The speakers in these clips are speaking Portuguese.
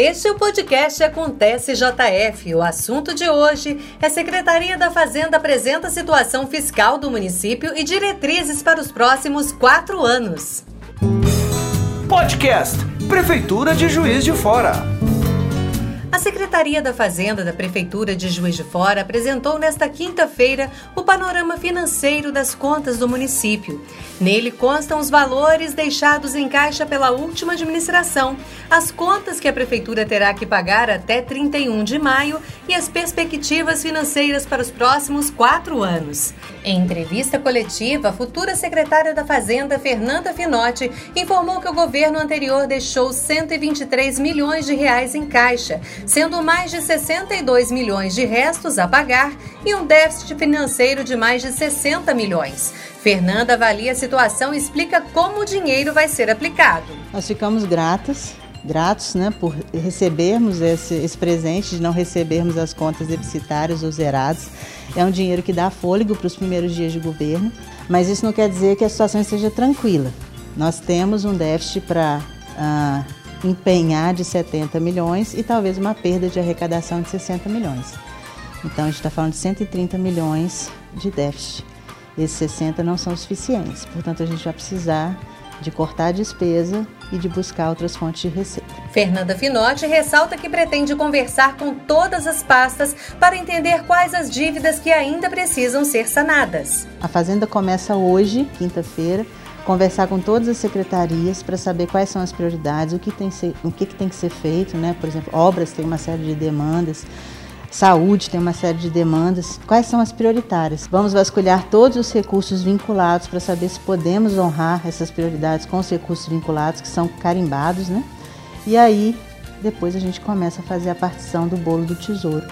Este é o podcast Acontece JF. O assunto de hoje é Secretaria da Fazenda apresenta a situação fiscal do município e diretrizes para os próximos quatro anos. Podcast Prefeitura de Juiz de Fora. A Secretaria da Fazenda da Prefeitura de Juiz de Fora apresentou nesta quinta-feira o panorama financeiro das contas do município. Nele constam os valores deixados em caixa pela última administração, as contas que a Prefeitura terá que pagar até 31 de maio e as perspectivas financeiras para os próximos quatro anos. Em entrevista coletiva, a futura secretária da Fazenda, Fernanda Finotti, informou que o governo anterior deixou 123 milhões de reais em caixa, sendo mais de 62 milhões de restos a pagar e um déficit financeiro de mais de 60 milhões. Fernanda avalia a situação e explica como o dinheiro vai ser aplicado. Nós ficamos gratas gratos né, por recebermos esse, esse, presente, de não recebermos as contas deficitárias ou zeradas. É um dinheiro que dá fôlego para os primeiros dias de governo, mas isso não quer dizer que a situação esteja tranquila. Nós temos um déficit para ah, empenhar de 70 milhões e talvez uma perda de arrecadação de 60 milhões. Então a gente está falando de 130 milhões de déficit. Esses 60 não são suficientes, portanto a gente vai precisar de cortar a despesa e de buscar outras fontes de receita. Fernanda Finotti ressalta que pretende conversar com todas as pastas para entender quais as dívidas que ainda precisam ser sanadas. A Fazenda começa hoje, quinta-feira, conversar com todas as secretarias para saber quais são as prioridades, o que tem, ser, o que, que tem que ser feito, né? Por exemplo, obras têm uma série de demandas. Saúde tem uma série de demandas. Quais são as prioritárias? Vamos vasculhar todos os recursos vinculados para saber se podemos honrar essas prioridades com os recursos vinculados, que são carimbados, né? E aí, depois a gente começa a fazer a partição do bolo do tesouro,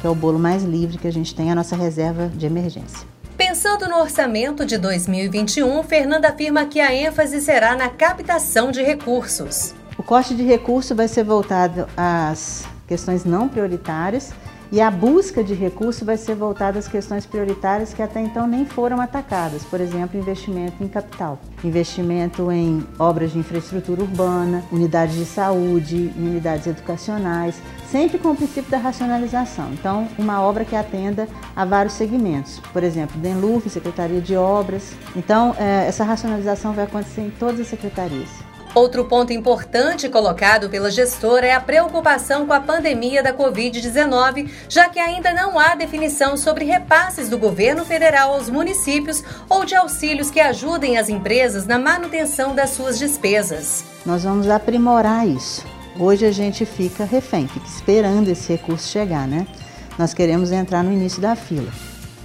que é o bolo mais livre que a gente tem, a nossa reserva de emergência. Pensando no orçamento de 2021, Fernanda afirma que a ênfase será na captação de recursos. O corte de recurso vai ser voltado às questões não prioritárias e a busca de recursos vai ser voltada às questões prioritárias que até então nem foram atacadas, por exemplo, investimento em capital, investimento em obras de infraestrutura urbana, unidades de saúde, unidades educacionais, sempre com o princípio da racionalização. Então, uma obra que atenda a vários segmentos, por exemplo, DENLUF, Secretaria de Obras. Então, eh, essa racionalização vai acontecer em todas as secretarias. Outro ponto importante colocado pela gestora é a preocupação com a pandemia da Covid-19, já que ainda não há definição sobre repasses do governo federal aos municípios ou de auxílios que ajudem as empresas na manutenção das suas despesas. Nós vamos aprimorar isso. Hoje a gente fica refém, fica esperando esse recurso chegar, né? Nós queremos entrar no início da fila,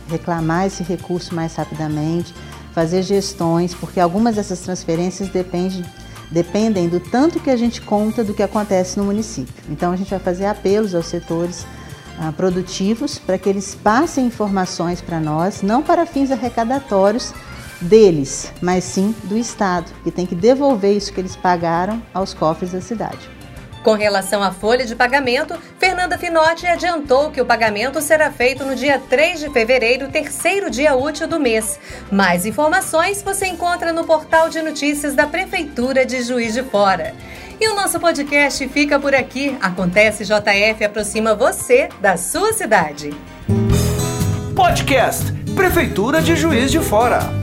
reclamar esse recurso mais rapidamente, fazer gestões, porque algumas dessas transferências dependem dependem do tanto que a gente conta do que acontece no município. Então a gente vai fazer apelos aos setores ah, produtivos para que eles passem informações para nós, não para fins arrecadatórios deles, mas sim do Estado, que tem que devolver isso que eles pagaram aos cofres da cidade. Com relação à folha de pagamento, Fernanda Finotti adiantou que o pagamento será feito no dia 3 de fevereiro, terceiro dia útil do mês. Mais informações você encontra no portal de notícias da Prefeitura de Juiz de Fora. E o nosso podcast fica por aqui. Acontece JF aproxima você da sua cidade. Podcast Prefeitura de Juiz de Fora.